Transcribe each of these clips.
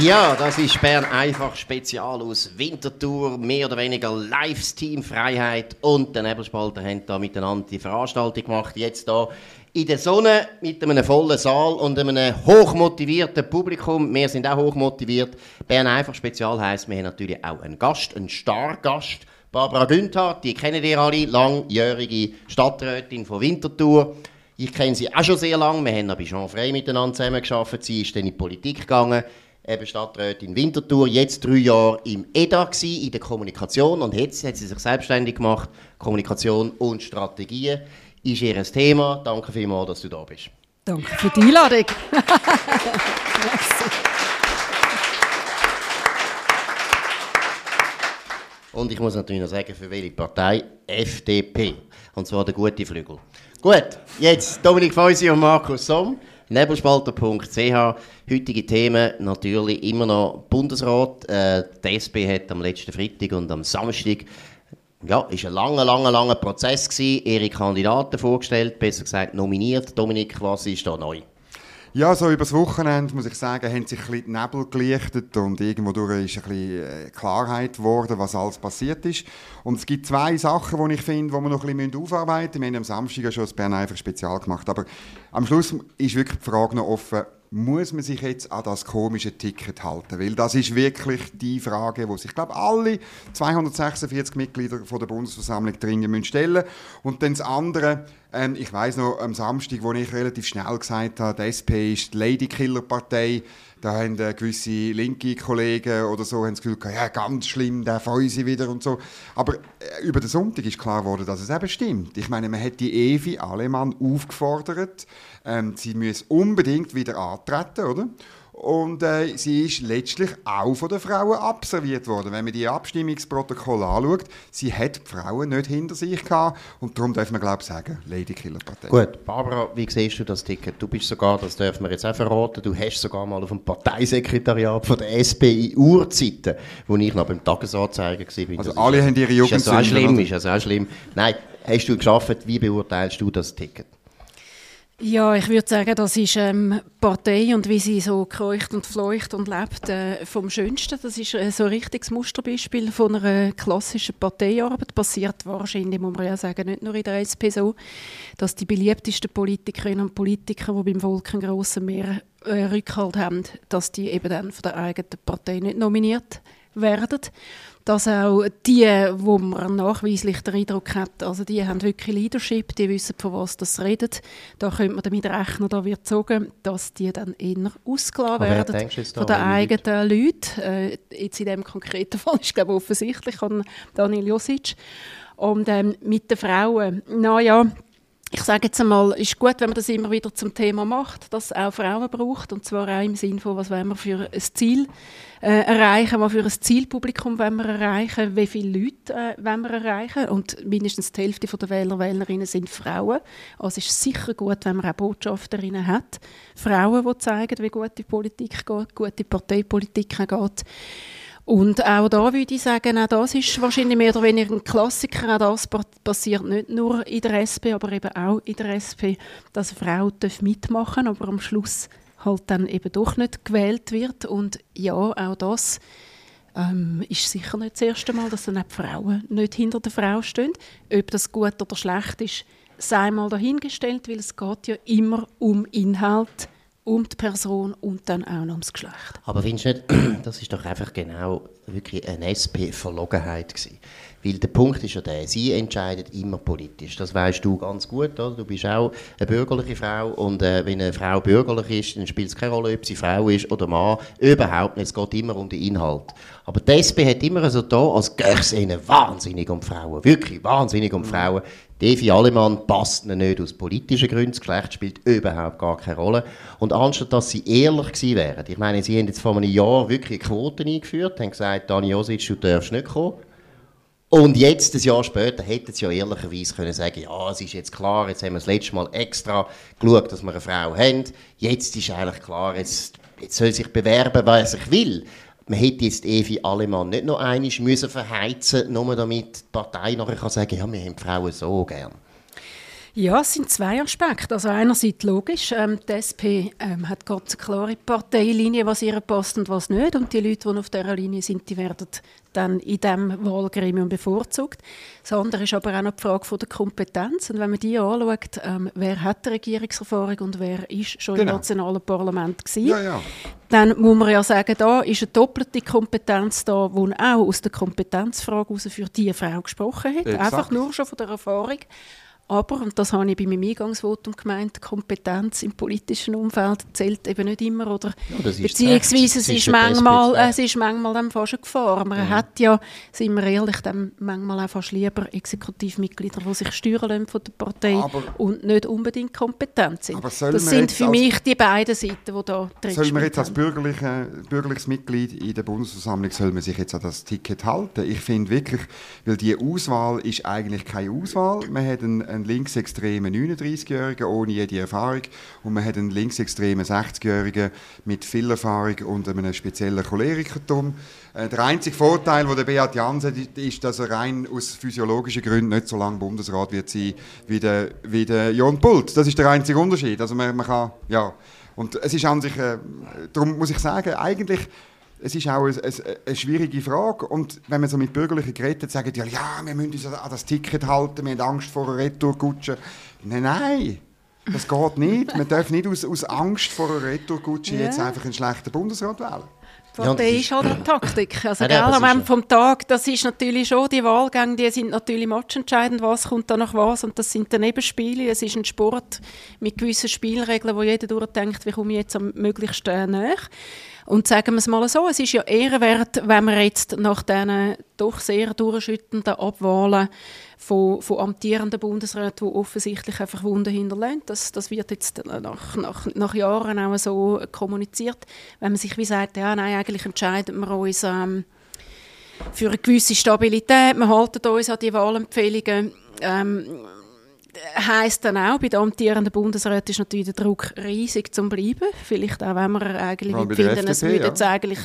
Ja, das ist Bern einfach Spezial aus Winterthur, mehr oder weniger Livesteam Freiheit und der Nebelspalter haben da miteinander die Veranstaltung gemacht. Jetzt da in der Sonne mit einem vollen Saal und einem hochmotivierten Publikum. Wir sind auch hochmotiviert. Bern einfach Spezial heisst, wir haben natürlich auch einen Gast, einen Stargast. Barbara Günther, die kennen ihr alle, langjährige Stadträtin von Winterthur. Ich kenne sie auch schon sehr lange. Wir haben bei Jean Frey miteinander zusammengearbeitet. Sie ist dann in die Politik gegangen eben Stadträtin Winterthur, jetzt drei Jahre im EDA gewesen, in der Kommunikation und jetzt hat sie sich selbstständig gemacht. Kommunikation und Strategien ist ihr Thema. Danke vielmals, dass du da bist. Danke für die Einladung. und ich muss natürlich noch sagen, für welche Partei? FDP. Und zwar der gute Flügel. Gut, jetzt Dominik Feusi und Markus Somm. Nebelspalter.ch. Heutige Themen natürlich immer noch Bundesrat. Äh, die SP hat am letzten Freitag und am Samstag ja, ist ein langer, langer, langer Prozess gewesen, ihre Kandidaten vorgestellt, besser gesagt nominiert. Dominik, was ist da neu? Ja, so übers Wochenende, muss ich sagen, haben sich ein bisschen die Nebel gelichtet und irgendwo ist ein bisschen äh, Klarheit geworden, was alles passiert ist. Und es gibt zwei Sachen, die ich finde, die wir noch ein bisschen aufarbeiten müssen. Wir haben am Samstag schon das Bern einfach spezial gemacht, aber am Schluss ist wirklich die Frage noch offen, muss man sich jetzt an das komische Ticket halten? Weil das ist wirklich die Frage, wo sich, glaube alle 246 Mitglieder von der Bundesversammlung dringend stellen müssen. Und dann das andere, ähm, ich weiß noch, am Samstag, wo ich relativ schnell gesagt habe, die SP ist die Ladykiller-Partei, da haben äh, gewisse linke Kollegen oder so haben das Gefühl gehabt, ja, ganz schlimm, der Feusi wieder und so. Aber äh, über den Sonntag ist klar geworden, dass es eben stimmt. Ich meine, man hat die Evi Alemann aufgefordert, ähm, sie muss unbedingt wieder antreten, oder? Und äh, sie ist letztlich auch von den Frauen abserviert worden. Wenn man die Abstimmungsprotokolle anschaut, sie hat die Frauen nicht hinter sich gehabt. Und darum darf man, glaube ich, sagen, Lady Killer Partei. Gut, Barbara, wie siehst du das Ticket? Du bist sogar, das dürfen wir jetzt auch verraten, du hast sogar mal auf dem Parteisekretariat von der SP in Urzeiten, wo ich noch beim Tagesanzeiger war. Also alle haben ihre Jugend Ist ja so schlimm, ist ja auch schlimm. Nein, hast du geschafft, wie beurteilst du das Ticket? Ja, ich würde sagen, das ist ähm, Partei und wie sie so kreucht und fleucht und lebt äh, vom Schönsten. Das ist äh, so ein richtiges Musterbeispiel von einer klassischen Parteiarbeit. Passiert wahrscheinlich, muss man ja sagen, nicht nur in der SP so, dass die beliebtesten Politikerinnen und Politiker, die beim Volk einen grossen Mehr äh, Rückhalt haben, dass die eben dann von der eigenen Partei nicht nominiert werden dass auch die, wo man nachweislich den Eindruck hat, also die haben wirklich Leadership, die wissen, von was das redet, da könnte man damit rechnen, da wird sagen, dass die dann eher ausgelassen werden von den eigenen Leuten. Äh, jetzt in dem konkreten Fall ist glaube ich offensichtlich an Daniel Josic. Und ähm, mit den Frauen, naja, ich sage jetzt einmal, es ist gut, wenn man das immer wieder zum Thema macht, dass es auch Frauen braucht und zwar auch im Sinne von, was wollen wir für ein Ziel äh, erreichen, was für ein Zielpublikum wollen wir erreichen, wie viele Leute äh, wollen wir erreichen und mindestens die Hälfte der Wähler Wählerinnen sind Frauen. Also es ist sicher gut, wenn man auch Botschafterinnen hat, Frauen, die zeigen, wie gute Politik geht, gute Parteipolitik geht. Und auch da würde ich sagen, auch das ist wahrscheinlich mehr oder weniger ein Klassiker. Auch das passiert nicht nur in der SP, aber eben auch in der SP, dass eine Frau mitmachen aber am Schluss halt dann eben doch nicht gewählt wird. Und ja, auch das ähm, ist sicher nicht das erste Mal, dass dann auch die Frauen nicht hinter der Frau stehen. Ob das gut oder schlecht ist, sei mal dahingestellt, weil es geht ja immer um Inhalt um die Person und dann auch noch ums Geschlecht. Aber findest du nicht, das ist doch einfach genau wirklich eine SP-Verlogenheit gewesen. Weil der Punkt ist ja der, sie entscheidet immer politisch. Das weißt du ganz gut, oder? Du bist auch eine bürgerliche Frau und äh, wenn eine Frau bürgerlich ist, dann spielt es keine Rolle, ob sie Frau ist oder Mann. Überhaupt nicht. Es geht immer um den Inhalt. Aber die SP hat immer so da, als gäbe es ihnen wahnsinnig um Frauen. Wirklich wahnsinnig um. Frauen. Evi Allemann passt ihnen nicht aus politischen Gründen. Das Geschlecht spielt überhaupt gar keine Rolle. Und anstatt dass sie ehrlich gewesen wären, ich meine, sie haben jetzt vor einem Jahr wirklich Quoten eingeführt, haben gesagt, Dani Josic, du darfst nicht kommen. Und jetzt, ein Jahr später, hätten sie ja ehrlicherweise können sagen ja, es ist jetzt klar, jetzt haben wir das letzte Mal extra geschaut, dass wir eine Frau haben. Jetzt ist eigentlich klar, jetzt, jetzt soll sich bewerben, wer sich will. Man hätte jetzt Evi Allemann nicht noch einmal müssen verheizen nur damit die Partei nachher kann sagen ja, wir haben die Frauen so gern. Ja, es sind zwei Aspekte. Also einerseits logisch, ähm, die SP ähm, hat ganz eine klare Parteilinie, was ihr passt und was nicht. Und die Leute, die auf dieser Linie sind, die werden dann in diesem Wahlgremium bevorzugt. Das andere ist aber auch noch die Frage von der Kompetenz. Und wenn man die anschaut, ähm, wer hat die Regierungserfahrung und wer ist schon genau. im nationalen Parlament gewesen, ja, ja. dann muss man ja sagen, da ist eine doppelte Kompetenz da, die auch aus der Kompetenzfrage heraus für diese Frau gesprochen hat. Exakt. Einfach nur schon von der Erfahrung. Aber, und das habe ich bei meinem Eingangsvotum gemeint, Kompetenz im politischen Umfeld zählt eben nicht immer. Oder ja, beziehungsweise es ist, manchmal, es ist manchmal dann fast eine Gefahr. Man ja. hat ja, sind wir ehrlich, dann manchmal auch fast lieber Exekutivmitglieder, die sich steuern lassen von der Partei aber, und nicht unbedingt kompetent sind. Das sind für mich die beiden Seiten, die da drin Soll man jetzt als bürgerliche, bürgerliches Mitglied in der Bundesversammlung soll man sich jetzt an das Ticket halten? Ich finde wirklich, weil die Auswahl ist eigentlich keine Auswahl. Man hat einen einen linksextremen 39-Jährigen ohne jede Erfahrung und man hat einen linksextremen 60-Jährigen mit viel Erfahrung und einem speziellen Cholerikertum. Äh, der einzige Vorteil, den der Beat Jansen hat, ist, dass er rein aus physiologischen Gründen nicht so lange Bundesrat wird sein wie der, wie der Jon Pult. Das ist der einzige Unterschied. Also man, man kann, ja. Und es ist an sich, äh, darum muss ich sagen, eigentlich es ist auch eine, eine, eine, schwierige Frage. Und wenn man so mit Bürgerlichen geredet sagen die, ja, wir müssen uns an das Ticket halten, wir haben Angst vor einer Retourkutsche. Nein, nein, das geht nicht. Man darf nicht aus, aus Angst vor einer Retourkutsche ja. jetzt einfach einen schlechten Bundesrat wählen. Ja, ist halt eine Taktik. Also, ja, am Ende vom Tag, das ist natürlich schon, die Wahlgänge, die sind natürlich matchentscheidend, was kommt da nach was und das sind dann Nebenspiele. Es ist ein Sport mit gewissen Spielregeln, wo jeder durchdenkt, wie komme ich jetzt am möglichsten näher. Und sagen wir es mal so, es ist ja ehrenwert, wenn wir jetzt nach diesen doch sehr durchschüttenden Abwahlen von, von amtierenden Bundesräten, die offensichtlich einfach Wunden hinterlassen, das, das wird jetzt nach, nach, nach Jahren auch so kommuniziert, wenn man sich wie sagt, ja nein, eigentlich entscheiden wir uns ähm, für eine gewisse Stabilität, wir halten uns an die Wahlempfehlungen, ähm, heisst dann auch, bei den amtierenden Bundesräten ist natürlich der Druck riesig zum Bleiben. Vielleicht auch, wenn wir eigentlich finden, es würde jetzt eigentlich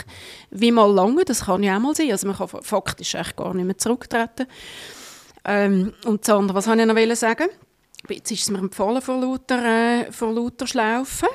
wie mal lange, das kann ja auch mal sein. Also man kann faktisch echt gar nicht mehr zurücktreten. Ähm, und das andere, was wollte ich noch sagen? Jetzt ist es mir empfohlen vor lauter, äh, vor lauter Schlaufen.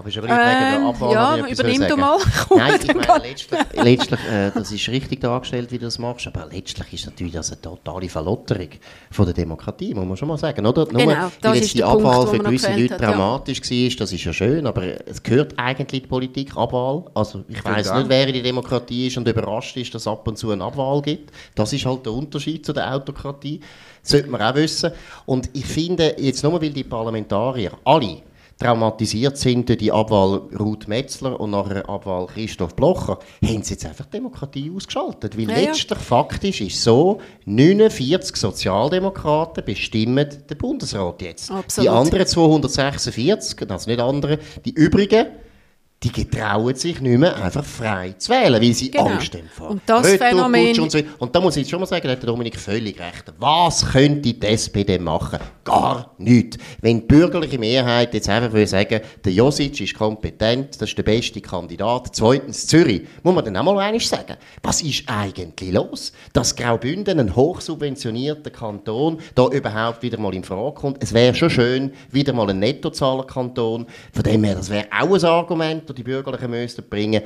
Aber ist aber nicht wegen der ähm, Abwahl, Ja, übernimm du mal. Nein, ich meine, letztlich, letztlich äh, das ist richtig dargestellt, wie du das machst, aber letztlich ist natürlich das eine totale Verlotterung von der Demokratie, muss man schon mal sagen, oder? Nur, genau, weil jetzt die Abwahl Punkt, für gewisse Leute hat, dramatisch ja. war, das ist ja schön, aber es gehört eigentlich die Politik, Abwahl. Also ich weiß nicht, wer in der Demokratie ist und überrascht ist, dass es ab und zu eine Abwahl gibt. Das ist halt der Unterschied zu der Autokratie. Das sollte man auch wissen. Und ich finde, jetzt nur weil die Parlamentarier alle traumatisiert sind durch die Abwahl Ruth Metzler und nachher Abwahl Christoph Blocher, haben sie jetzt einfach Demokratie ausgeschaltet. Weil ja, letztlich ja. faktisch ist so, 49 Sozialdemokraten bestimmen den Bundesrat jetzt. Absolut. Die anderen 246, also nicht andere, die übrigen, die getrauen sich nicht mehr einfach frei zu wählen, weil sie genau. Angst haben vor und das Phänomen und, so. und da muss ich jetzt schon mal sagen, da hat Dominik völlig recht. Was könnte die SPD machen? Gar nichts. Wenn die bürgerliche Mehrheit jetzt einfach will sagen, der Josic ist kompetent, das ist der beste Kandidat, zweitens Zürich, muss man dann auch mal eines sagen. Was ist eigentlich los? Dass Graubünden, ein hochsubventionierter Kanton, da überhaupt wieder mal in Frage kommt. Es wäre schon schön, wieder mal ein Nettozahlerkanton. Von dem her, das wäre auch ein Argument, die Bürgerlichen müssten bringen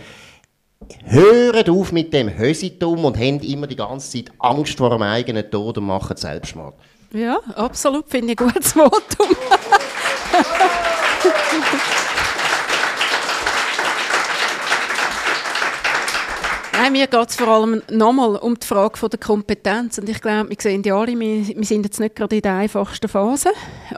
Hört auf mit dem Hösitum und habt immer die ganze Zeit Angst vor dem eigenen Tod und machen Selbstmord. Ja, absolut, finde ich ein gutes Votum. Nein, mir geht es vor allem nochmal um die Frage von der Kompetenz. Und ich glaube, wir sehen ja alle, wir, wir, sind jetzt nicht gerade in der einfachsten Phase.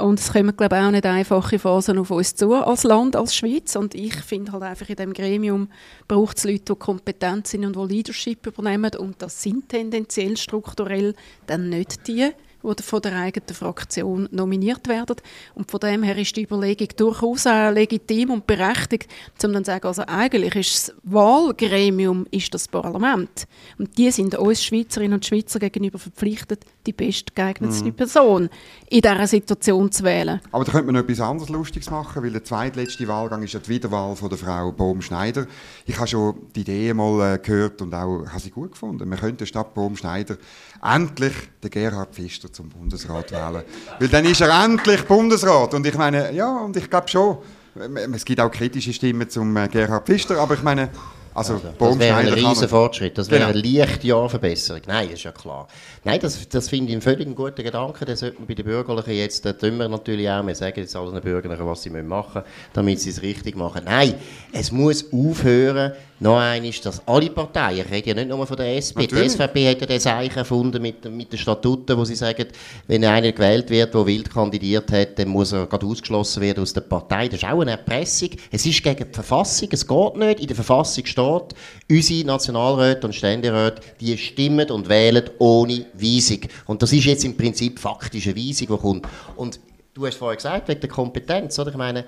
Und es kommen, glaube ich, auch nicht einfache Phasen auf uns zu, als Land, als Schweiz. Und ich finde halt einfach, in diesem Gremium braucht es Leute, die kompetent sind und die Leadership übernehmen. Und das sind tendenziell strukturell dann nicht die, die von der eigenen Fraktion nominiert werden. Und von dem her ist die Überlegung durchaus auch legitim und berechtigt, um dann zu sagen, also eigentlich ist das Wahlgremium ist das Parlament. Und die sind uns Schweizerinnen und Schweizer gegenüber verpflichtet, die bestgeeignetste mhm. Person in dieser Situation zu wählen. Aber da könnte man noch etwas anderes Lustiges machen, weil der zweitletzte Wahlgang ist ja die Wiederwahl von der Frau Bohm-Schneider. Ich habe schon die Idee mal äh, gehört und auch habe sie gut gefunden. Man könnte statt Bohm-Schneider endlich den Gerhard Pfister zum Bundesrat wählen. Weil dann ist er endlich Bundesrat. Und ich meine, ja, und ich glaube schon, es gibt auch kritische Stimmen zum äh, Gerhard Pfister, aber ich meine, also, also das wäre ein riesen Fortschritt, das wäre genau. eine leichte Jahrverbesserung. Nein, ist ja klar. Nein, das, das finde ich einen völlig guten Gedanken. Den sollte man bei den Bürgerlichen jetzt, da tun wir natürlich auch, wir sagen jetzt allen Bürgerlichen, was sie machen müssen, damit sie es richtig machen. Nein, es muss aufhören, noch eines, dass alle Parteien, ich rede ja nicht nur von der SP, Natürlich. die SVP hat ja das Zeichen erfunden mit, mit den Statuten, wo sie sagen, wenn einer gewählt wird, der wild kandidiert hat, dann muss er gerade ausgeschlossen werden aus der Partei. Das ist auch eine Erpressung. Es ist gegen die Verfassung, es geht nicht. In der Verfassung steht, unsere Nationalräte und Ständeräte, die stimmen und wählen ohne Weisung. Und das ist jetzt im Prinzip faktische Weisung, die kommt. Und du hast vorhin gesagt, wegen der Kompetenz, oder? Ich meine,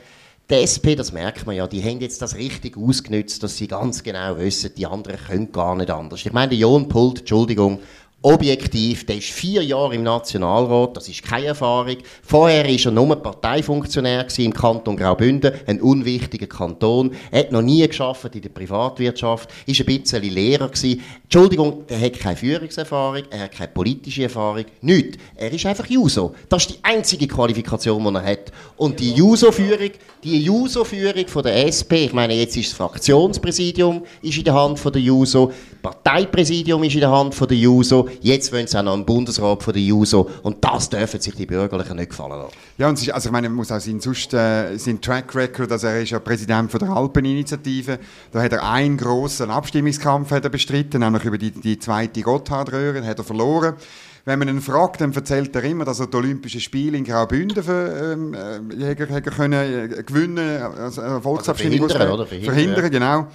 die SP, das merkt man ja, die haben jetzt das richtig ausgenutzt, dass sie ganz genau wissen, die anderen können gar nicht anders. Ich meine, der John Pult, Entschuldigung, objektiv, der ist vier Jahre im Nationalrat, das ist keine Erfahrung. Vorher war er nur Parteifunktionär im Kanton Graubünden, ein unwichtiger Kanton. Er hat noch nie geschafft in der Privatwirtschaft, ist ein bisschen Lehrer gewesen. Entschuldigung, er hat keine Führungserfahrung, er hat keine politische Erfahrung, nichts. Er ist einfach Juso. Das ist die einzige Qualifikation, die er hat. Und die Juso-Führung, die Juso-Führung der SP, ich meine, jetzt ist das Fraktionspräsidium ist in der Hand von der Juso, Parteipräsidium ist in der Hand von der Juso, jetzt wollen sie auch noch einen Bundesrat von der Juso und das dürfen sich die Bürgerlichen nicht gefallen lassen. Ja, und ist, also ich meine, man muss auch sein, sonst, äh, sein Track Record, also er ist ja Präsident von der Alpeninitiative, da hat er einen grossen Abstimmungskampf hat er bestritten, nämlich über die, die zweite Gotthardröhre, hat er verloren. Wenn man ihn fragt, dann erzählt er immer, dass er die Olympischen Spiele in Graubünden für, ähm, äh, können, äh, gewinnen also eine Volksabstimmung verhindern, oder? Verhindern, verhindern genau.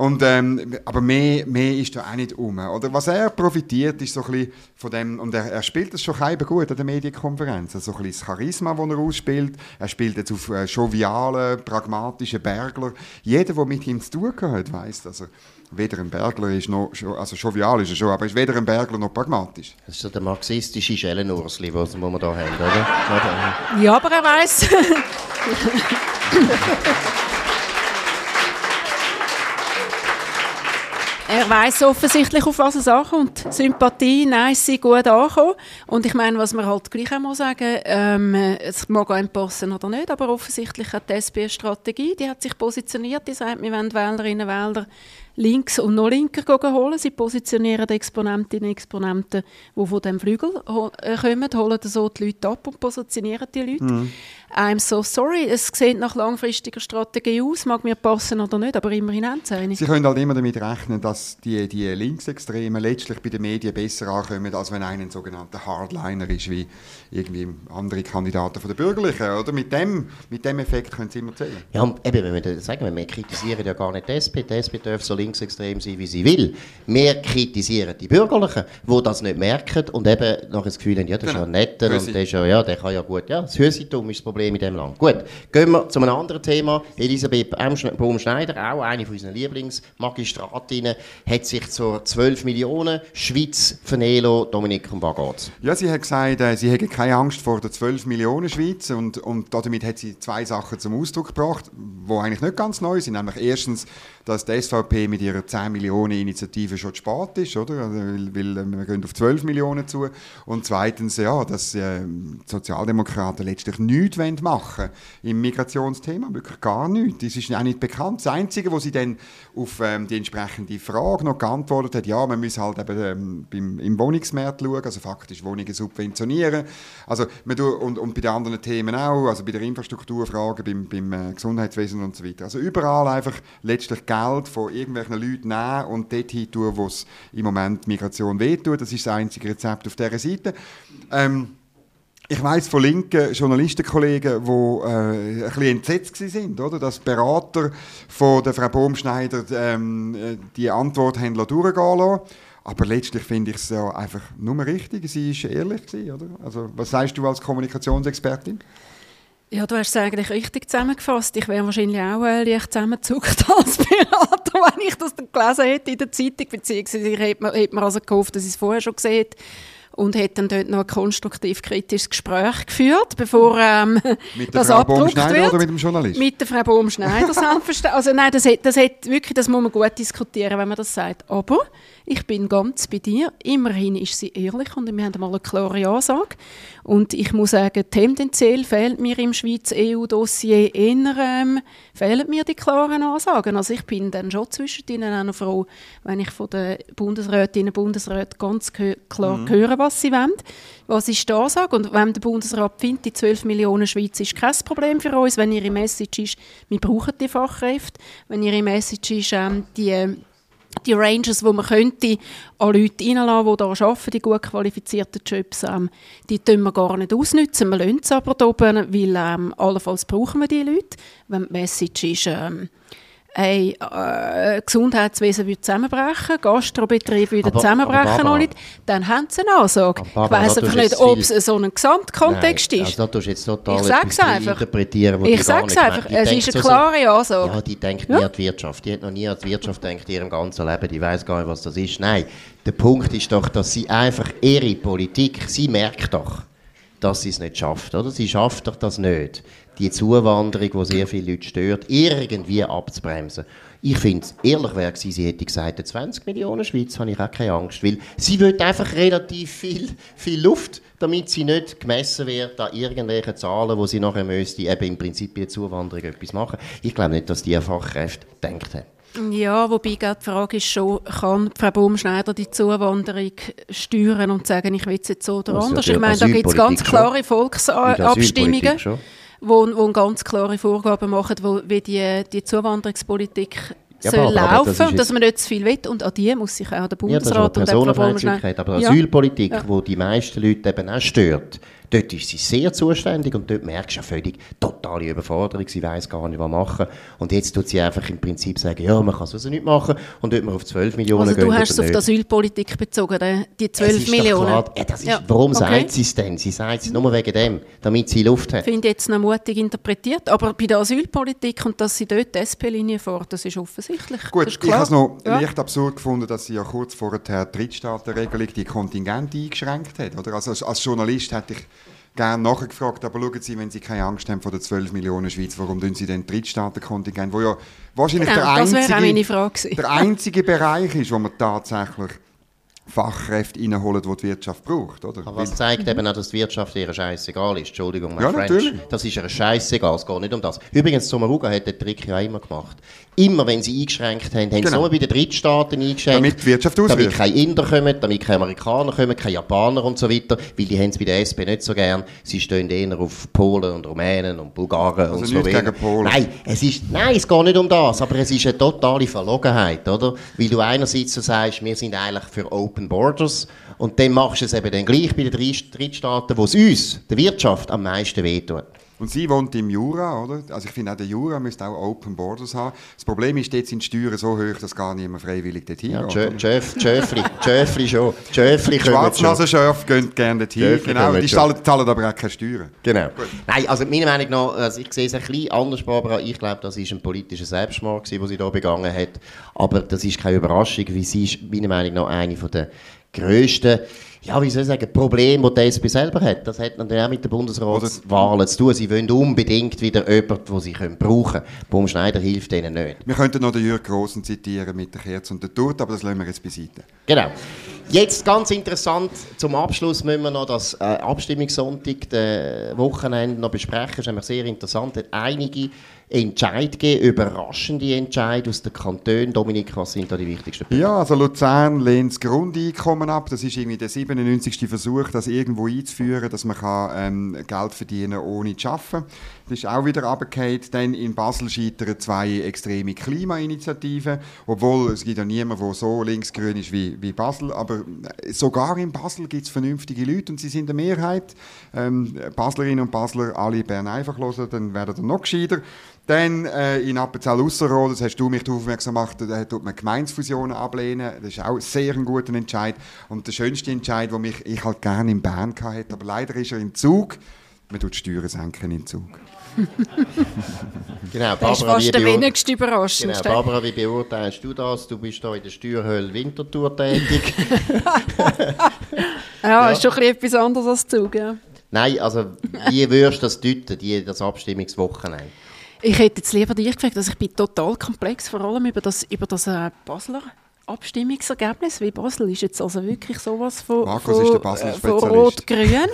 Und, ähm, aber mehr, mehr ist da auch nicht um. Oder was er profitiert, ist so ein bisschen von dem, und er, er spielt das schon gut an der Medienkonferenz, also so ein bisschen das Charisma, das er ausspielt. Er spielt jetzt auf äh, jovialen, pragmatischen Bergler. Jeder, der mit ihm zu tun hat, weiss, dass er weder ein Bergler ist noch, also jovial ist er schon, aber ist weder ein Bergler noch pragmatisch. Das ist so der marxistische Schellenursli, was wir da haben, oder? Ja, aber er weiß. Er weiß offensichtlich, auf was es ankommt. Sympathie, nice, gut ankommen. Und ich meine, was man halt gleich auch mal sagen ähm, es mag einem passen oder nicht, aber offensichtlich hat die SP eine Strategie, die hat sich positioniert, die sagt, wir wollen Wählerinnen und Wähler links und noch linker holen. Sie positionieren die Exponentinnen und Exponenten, die von dem Flügel äh, kommen, holen so die Leute ab und positionieren die Leute. Mhm. I'm so sorry, es sieht nach langfristiger Strategie aus, mag mir passen oder nicht, aber immerhin haben sie Sie können halt immer damit rechnen, dass die, die Linksextremen letztlich bei den Medien besser ankommen, als wenn einer ein sogenannter Hardliner ist, wie irgendwie andere Kandidaten von der Bürgerlichen. Oder? Mit, dem, mit dem Effekt können Sie immer zählen. Ja, eben, wenn wir sagen, wir kritisieren ja gar nicht die SP, die SP darf so linksextrem sein, wie sie will. Wir kritisieren die Bürgerlichen, die das nicht merken und eben noch das Gefühl haben, ja, das genau. ist ja genau. netter und der, ist ja, ja, der kann ja gut, ja, das Hüsitum ist das Problem in diesem Land. Gut, gehen wir zu einem anderen Thema. Elisabeth Baum-Schneider, auch eine von unseren Lieblingsmagistratinnen, hat sich zur 12 Millionen Schweiz vernelo Dominik und Bagatz. Ja, sie hat gesagt, äh, sie hätte keine Angst vor der 12 Millionen Schweiz und, und damit hat sie zwei Sachen zum Ausdruck gebracht, die eigentlich nicht ganz neu sind. Nämlich erstens, dass die SVP mit ihrer 10 Millionen Initiative schon zu spät ist, oder? Also, weil, weil äh, wir gehen auf 12 Millionen zu. Und zweitens, ja, dass äh, Sozialdemokraten letztlich nichts machen wollen im Migrationsthema, wirklich gar nichts. Das ist auch nicht bekannt. Das Einzige, wo sie dann auf ähm, die entsprechende Frage noch geantwortet hat, ja, man muss halt eben ähm, beim, im Wohnungsmarkt schauen, also faktisch Wohnungen subventionieren. Also, man und, und bei den anderen Themen auch, also bei der Infrastrukturfrage, beim, beim äh, Gesundheitswesen und so weiter. Also überall einfach letztlich Geld von irgendwelchen Leuten nehmen und dort hin tun, wo es im Moment Migration wehtut. Das ist das einzige Rezept auf dieser Seite. Ähm, ich weiß von linken Journalistenkollegen, die äh, ein bisschen entsetzt sind, oder? dass Berater von der Frau Baumschneider ähm, die Antwort haben durchgehen lassen. Aber letztlich finde ich es ja einfach nur richtig. Sie war ehrlich, gewesen, oder? Also, was sagst du als Kommunikationsexpertin? Ja, du hast es eigentlich richtig zusammengefasst. Ich wäre wahrscheinlich auch äh, leicht zusammengezuckt als Berater, wenn ich das dann gelesen hätte in der Zeitung, beziehungsweise hätte man, hätte man also gehofft, dass ich es vorher schon gesehen hätte und hat dann dort noch ein konstruktiv-kritisches Gespräch geführt, bevor ähm, mit das Frau abgedruckt wird. oder mit dem Journalist? Mit der Frau Baumschneider selbstverständlich. Also nein, das, hat, das, hat wirklich, das muss man gut diskutieren, wenn man das sagt. Aber ich bin ganz bei dir. Immerhin ist sie ehrlich und wir haben mal eine klare Ansage. Und ich muss sagen, tendenziell fehlt mir im Schweiz EU-Dossier eher, ähm, fehlen mir die klaren Ansagen. Also ich bin dann schon zwischen ihnen auch noch froh, wenn ich von den Bundesrätinnen und Bundesräten ganz klar Mhm. höre, was sie wollen. Was ist die Ansage? Und wenn der Bundesrat findet, die 12 Millionen Schweiz ist kein Problem für uns, wenn ihre Message ist, wir brauchen die Fachkräfte, wenn ihre Message ist, ähm, die die Ranges, die man könnte an Leute reinlassen, die hier arbeiten, die gut qualifizierten Jobs, ähm, die tun wir gar nicht ausnutzen. Wir lassen sie aber da oben, weil ähm, allenfalls brauchen wir die Leute. Wenn die Message ist, ähm, hey, äh, Gesundheitswesen würde zusammenbrechen, Gastrobetriebe würden zusammenbrechen, aber nicht, dann haben sie eine Ansage. Aber Ich weiss einfach nicht, ob es so ein Gesamtkontext Nein, ist. Also da tust jetzt total Ich sag's einfach. interpretieren, Ich sag's einfach, es ist eine klare Ansage. Ja, die denkt nie an die Wirtschaft. Die hat noch nie an die Wirtschaft gedacht in ihrem ganzen Leben. Die weiß gar nicht, was das ist. Nein, der Punkt ist doch, dass sie einfach ihre Politik, sie merkt doch, dass sie es nicht schafft. Oder? Sie schafft doch das nicht, die Zuwanderung, die sehr viele Leute stört, irgendwie abzubremsen. Ich finde, ehrlich wäre gewesen, sie hätte gesagt, 20 Millionen Schweiz habe ich auch keine Angst, weil sie will einfach relativ viel, viel Luft, damit sie nicht gemessen wird an irgendwelchen Zahlen, wo sie nachher müsste, eben im Prinzip bei der Zuwanderung etwas machen. Ich glaube nicht, dass die Fachkräfte gedacht haben. Ja, wobei gerade die Frage ist schon, kann Frau Baumschneider die Zuwanderung steuern und sagen, ich will es jetzt so oder Also anders? die Ich meine, da gibt es ganz klare Volksabstimmungen. Wo, wo ganz klare Vorgaben machen, wo, wie die, die Zuwanderungspolitik Ja, soll aber- das laufen und dass man nicht zu viel will. Und an die muss sich auch der Ja, das ist Bundesrat und Frau Personenfreizügigkeit, aber. Asylpolitik, Ja. wo die meisten Leute eben auch stört, dort ist sie sehr zuständig und dort merkst du völlig totale Überforderung, sie weiß gar nicht, was machen. Und jetzt tut sie einfach im Prinzip sagen, ja, man kann es also nicht machen und dort man auf 12 Millionen Also gehen du hast es auf die. Asylpolitik bezogen, die- die Es 12 ist doch Millionen. Klar, ja, das ist, Ja, Warum okay. sagt sie es denn? Sie sagt es nur wegen dem, damit sie Luft hat. finde ich jetzt noch mutig interpretiert, aber bei der Asylpolitik und dass sie dort die SP-Linie fährt, das ist offensichtlich. Gut, das ist ich habe es noch Ja. leicht absurd gefunden, dass sie ja kurz vorher die Drittstaatenregelung die Kontingente eingeschränkt hat. Oder? Also als, als Journalist hätte ich gerne nachgefragt, aber schauen Sie, wenn Sie keine Angst haben vor den 12 Millionen Schweiz, warum tun Sie denn Drittstaatenkontingent, wo ja wahrscheinlich Genau, der, einzige, der einzige Bereich ist, wo man tatsächlich Fachkräfte reinholen, die die Wirtschaft braucht. Oder? Aber was zeigt eben auch, dass die Wirtschaft ihr scheißegal ist. Entschuldigung, mein Ja, French. natürlich. Das ist ihr scheißegal, es geht nicht um das. Übrigens, Sommaruga hat den Trick ja immer gemacht. Immer wenn sie eingeschränkt haben, haben sie Genau. nur bei den Drittstaaten eingeschränkt. Damit die Wirtschaft Damit auswirkt. keine Inder kommen, damit keine Amerikaner kommen, keine Japaner und so weiter. Weil die haben es bei der SP nicht so gern. Sie stehen eher auf Polen und Rumänen und Bulgaren und Also Slowenen. gegen Polen. Nein, es ist, nein, es geht nicht um das, aber es ist eine totale Verlogenheit, oder? Weil du einerseits so sagst, wir sind eigentlich für Open Borders und dann machst du es eben dann gleich bei den Dritt- Drittstaaten, wo es uns, der Wirtschaft, am meisten wehtut. Und sie wohnt im Jura, oder? Also ich finde auch der Jura müsste auch Open Borders haben. Das Problem ist, dort sind die Steuern so hoch, dass gar niemand freiwillig dorthin Ja, geht. Jöf- Jöfli, Jöfli schon, schon. Schwarznasenschöpfe gehen gerne dorthin. Dürfen Genau, die zahlen, zahlen aber auch keine Steuern. Genau. Nein, also meiner Meinung nach, also ich sehe es ein bisschen anders, Barbara. Ich glaube, das ist ein politischer Selbstmord, den sie da begangen hat. Aber das ist keine Überraschung, weil sie ist meiner Meinung nach eine der grössten, ja, wie soll ich sagen, Probleme, die die SP selber hat. Das hat natürlich auch mit den Bundesratswahlen zu tun. Sie wollen unbedingt wieder jemanden, den sie können brauchen können. Baum Schneider hilft ihnen nicht. Wir könnten noch den Jürg Grossen zitieren mit der Kerze und der Torte, aber das lassen wir jetzt beiseite. Genau. Jetzt ganz interessant, zum Abschluss müssen wir noch das äh, Abstimmungssonntag, das Wochenende noch besprechen. Das ist nämlich sehr interessant. Es hat einige Entscheid gegeben, überraschende Entscheid aus den Kantonen. Dominik, was sind da die wichtigsten Punkte? Ja, also Luzern lehnt das Grundeinkommen ab. Das ist irgendwie der 97. Versuch, das irgendwo einzuführen, dass man kann, ähm, Geld verdienen kann, ohne zu arbeiten. Das ist auch wieder runtergefallen. Dann in Basel scheitern zwei extreme Klimainitiativen. Obwohl es gibt ja niemanden, der so linksgrün ist wie, wie Basel. Aber sogar in Basel gibt es vernünftige Leute und sie sind eine Mehrheit. Ähm, Baslerinnen und Basler alle Bern einfach hören, dann werden dann noch gescheiter. Dann äh, in Appenzell Ausserrhoden, das hast du mich darauf aufmerksam gemacht, da tut man Gemeinsfusionen ablehnen. Das ist auch sehr ein guter Entscheid. Und der schönste Entscheid, den ich, ich halt gerne in Bern hatte, aber leider ist er im Zug. Man tut Steuern senken im Zug. genau, das ist fast der wenigste überraschend. Genau, Barbara, wie beurteilst du das? Du bist hier in der Steuerhöhle Winterthur tätig. ja, ja, ist schon etwas anderes als Zug, ja. Nein, also wie würdest du das deuten, die, das Abstimmungswochenende? Ich hätte jetzt lieber dich gefragt, dass ich bin total komplex, vor allem über das, über das äh, Basler Abstimmungsergebnis, wie Basel ist jetzt also wirklich sowas von, von, äh, von Rot-Grün.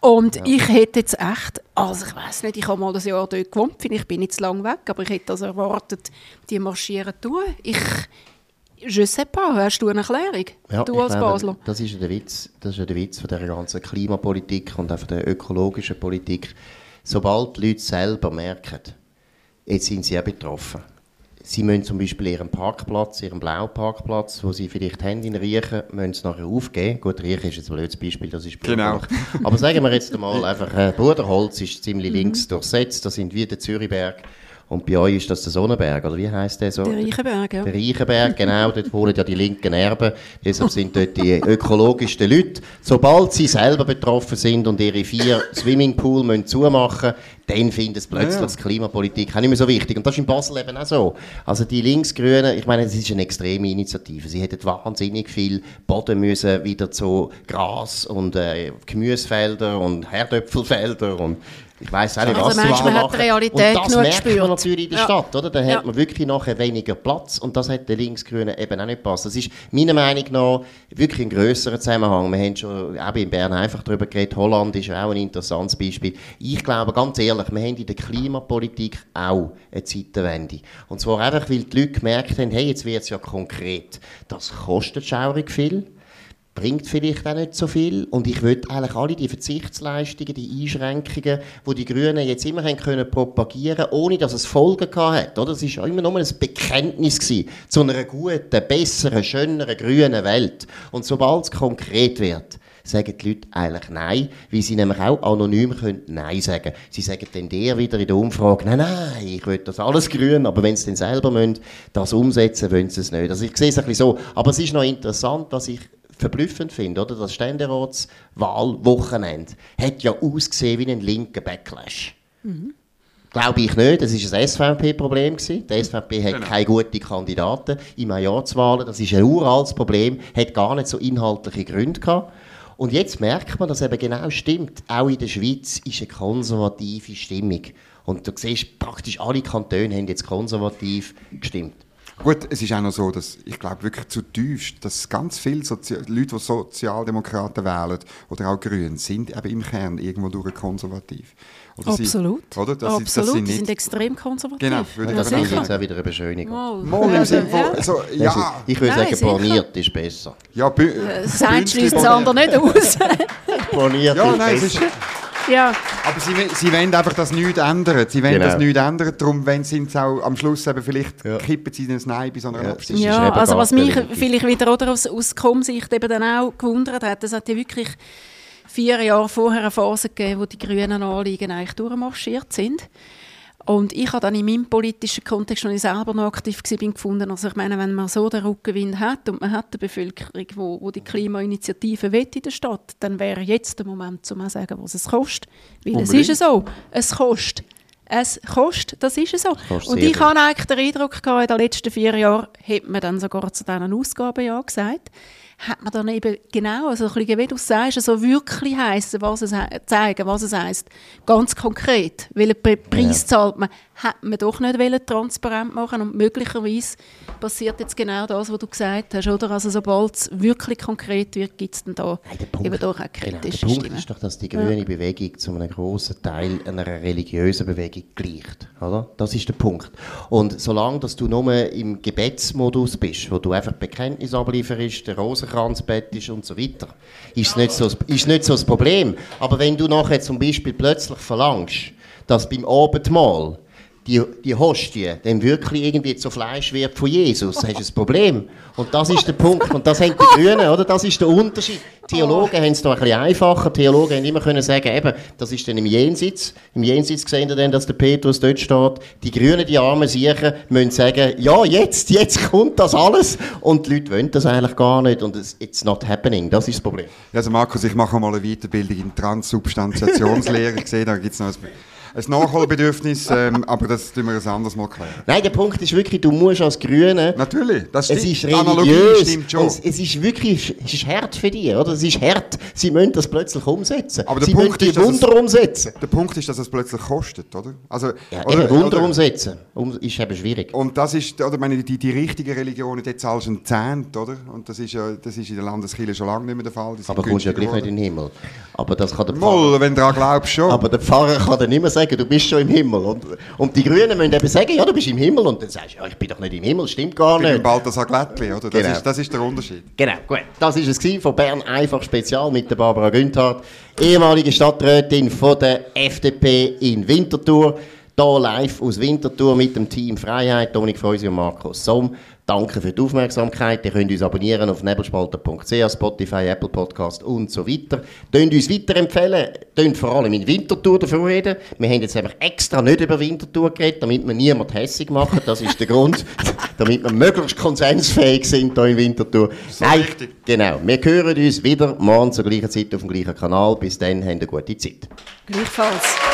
Und ja. ich hätte jetzt echt, also ich weiß nicht, ich habe mal ein Jahr dort gewohnt, ich bin nicht zu lang weg, aber ich hätte also erwartet, die marschieren durch. Ich, je sais pas, hast du eine Erklärung? Ja, du als glaube, Basler? Das ist ja der Witz, das ist ja der Witz von der ganzen Klimapolitik und auch von der ökologischen Politik. Sobald die Leute selber merken, jetzt sind sie auch betroffen Sie müssen zum Beispiel ihren Parkplatz, ihren blauen Parkplatz, wo sie vielleicht haben in Riechen, müssen sie nachher aufgeben. Gut, Riechen ist jetzt ein blödes Beispiel, das ist Genau. Aber sagen wir jetzt einmal einfach, äh, Bruderholz ist ziemlich links durchsetzt, das sind wie der Zürichberg. Und bei euch ist das der Sonnenberg, oder wie heißt der so? Der Reichenberg, ja. Der Reichenberg, genau, dort holen ja die linken Erben. Deshalb sind dort die ökologischsten Leute. Sobald sie selber betroffen sind und ihre vier Swimmingpool müssen zumachen dann finden sie plötzlich ja. die Klimapolitik auch nicht mehr so wichtig. Und das ist in Basel eben auch so. Also die Linksgrünen, ich meine, es ist eine extreme Initiative. Sie hätten wahnsinnig viel Boden müssen wieder zu Gras und äh, Gemüsefelder und Herdöpfelfelder und ich weiß auch nicht, also was manchmal man hat die Realität Und das merkt gespürt. man natürlich in der ja. Stadt, oder? Da ja. hat man wirklich nachher weniger Platz und das hat den Linksgrünen eben auch nicht gepasst. Das ist meiner Meinung nach wirklich ein grösserer Zusammenhang. Wir haben schon auch in Bern einfach darüber geredet, Holland ist auch ein interessantes Beispiel. Ich glaube, ganz ehrlich, wir haben in der Klimapolitik auch eine Zeitenwende. Und zwar einfach, weil die Leute gemerkt haben, hey, jetzt wird es ja konkret. Das kostet schaurig viel bringt vielleicht auch nicht so viel. Und ich würde eigentlich alle die Verzichtsleistungen, die Einschränkungen, die die Grünen jetzt immer haben können propagieren, ohne dass es Folgen gehabt hat. Es war immer nur ein Bekenntnis gewesen, zu einer guten, besseren, schöneren, grünen Welt. Und sobald es konkret wird, sagen die Leute eigentlich Nein, weil sie nämlich auch anonym können Nein sagen Sie sagen dann der wieder in der Umfrage, nein, nein, ich will das alles grün, aber wenn sie dann selber müssen, das umsetzen wollen sie es nicht. Also ich sehe es ein bisschen so. Aber es ist noch interessant, dass ich verblüffend finde, oder? Das Ständeratswahlwochenende hat ja ausgesehen wie ein linker Backlash. Mhm. Glaube ich nicht, das war ein SVP-Problem. Die SVP hat genau. keine guten Kandidaten im Majorzwahlen. Das ist ein uraltes Problem, hat gar nicht so inhaltliche Gründe gehabt. Und jetzt merkt man, dass eben genau stimmt. Auch in der Schweiz ist eine konservative Stimmung. Und du siehst, praktisch alle Kantone haben jetzt konservativ gestimmt. Gut, es ist auch noch so, dass ich glaube wirklich zutiefst, dass ganz viele Sozi Leute, die Sozialdemokraten wählen oder auch Grüne, sind eben im Kern irgendwo durch konservativ. Oder Absolut. Sie, oder? Das Absolut, ist, das sind, die sind extrem konservativ. Genau, würde ja, ich Das ist jetzt auch wieder eine Beschönigung. Mal, Mal im Sinne von, also, ja. Ich würde sagen, planiert ist besser. Ja, das eine schließt das andere nicht aus. planiert ja, ist nein, besser. Ja. Aber sie, sie wollen einfach das nicht ändern. Sie wollen genau. das nicht ändern. Darum wenn sie auch am Schluss eben vielleicht ja. kippen sie ins Nein bei so einer ja, Abstimmung. Ja, also was mich vielleicht wieder oder aus, aus Com-Sicht eben dann auch gewundert hat, das hat ja wirklich vier Jahre vorher eine Phase gegeben, wo die grünen Anliegen eigentlich durchmarschiert sind. Und ich habe dann in meinem politischen Kontext, als ich selber noch aktiv war, gefunden, also ich meine, wenn man so den Rückenwind hat und man hat eine Bevölkerung, wo, wo die Klimainitiative will in der Stadt, dann wäre jetzt der Moment, um zu sagen, was es kostet. Weil Unbedingt. es ist so, es kostet. Es kostet, das ist so. Und ich habe eigentlich den Eindruck gehabt, in den letzten vier Jahren hat man dann sogar zu diesen Ausgaben ja gesagt, hat man dann eben genau, also ein bisschen, wie du sagst, also wirklich heissen, was es zeigen, was es heisst. Ganz konkret. Welchen Preis ja. zahlt man? Hat man doch nicht transparent machen und möglicherweise passiert jetzt genau das, was du gesagt hast, oder? Also sobald es wirklich konkret wird, gibt es dann da Nein, eben doch auch kritische genau, der Punkt ist doch, dass die grüne ja. Bewegung zu einem grossen Teil einer religiösen Bewegung gleicht, oder? Das ist der Punkt. Und solange dass du nur im Gebetsmodus bist, wo du einfach Bekenntnis ablieferst, der Rosen Rosenkranzbett ist und so weiter, ist es nicht so, ist nicht so das Problem. Aber wenn du nachher zum Beispiel plötzlich verlangst, dass beim Abendmahl die, die Hostie dann wirklich irgendwie zu Fleisch wird von Jesus, hast du ein Problem. Und das ist der Punkt. Und das haben die Grünen, oder? Das ist der Unterschied. Theologen haben es da ein bisschen einfacher. Theologen haben immer können sagen, eben, das ist dann im Jenseits. Im Jenseits sehen wir dann, dass der Petrus dort steht. Die Grünen, die armen Siechen, müssen sagen, ja, jetzt, jetzt kommt das alles. Und die Leute wollen das eigentlich gar nicht. Und it's not happening. Das ist das Problem. Also Markus, ich mache mal eine Weiterbildung in Transsubstantiationslehre. Ich sehe, da gibt es noch ein ein Nachholbedürfnis, ähm, aber das tun wir ein anderes Mal klären. Nein, der Punkt ist wirklich, du musst als Grüne... Natürlich, das stimmt. Es ist religiös. Stimmt schon. Es, es, ist wirklich es ist hart für dich, oder? Es ist hart. Sie müssen das plötzlich umsetzen. Aber der Sie Punkt müssen die ist, Wunder es, umsetzen. Der Punkt ist, dass es plötzlich kostet, oder? Also, ja, oder, Wunder oder, umsetzen um, ist eben schwierig. Und das ist, oder meine, die, die richtigen Religionen, die zahlst du einen Zehnt, oder? Und das ist ja das ist in der Landeskirche schon lange nicht mehr der Fall. Aber kommst ja gleich nicht in den Himmel. Aber das kann der Pfarrer... Moll, wenn du daran glaubst, schon. Aber der Pfarrer kann dann immer sagen, du bist schon im Himmel. Himmel. Und, und die Grünen müssen eben sagen, ja, du bist im Himmel. Und dann sagst du, ja, ich bin doch nicht im Himmel, stimmt gar nicht. Ich bin Balthasar Glättli, oder? Das, genau. ist, das ist der Unterschied. Genau, gut. Das war es von Bern einfach Spezial mit der Barbara Günthardt, ehemalige Stadträtin von der FDP in Winterthur. Hier live aus Winterthur mit dem Team Freiheit, Dominik Freusi und Markus Somm. Danke für die Aufmerksamkeit. Ihr könnt uns abonnieren auf nebelspalter.ch, Spotify, Apple Podcast und so weiter. Tönt uns weiterempfehlen. Tönt vor allem in Winterthur davor reden. Wir haben jetzt einfach extra nicht über Winterthur geredet, damit wir niemand hässig machen. Das ist der Grund. damit wir möglichst konsensfähig sind hier in Winterthur. So Nein, richtig. Genau. Wir hören uns wieder morgen zur gleichen Zeit auf dem gleichen Kanal. Bis dann, habt eine gute Zeit. Gleichfalls.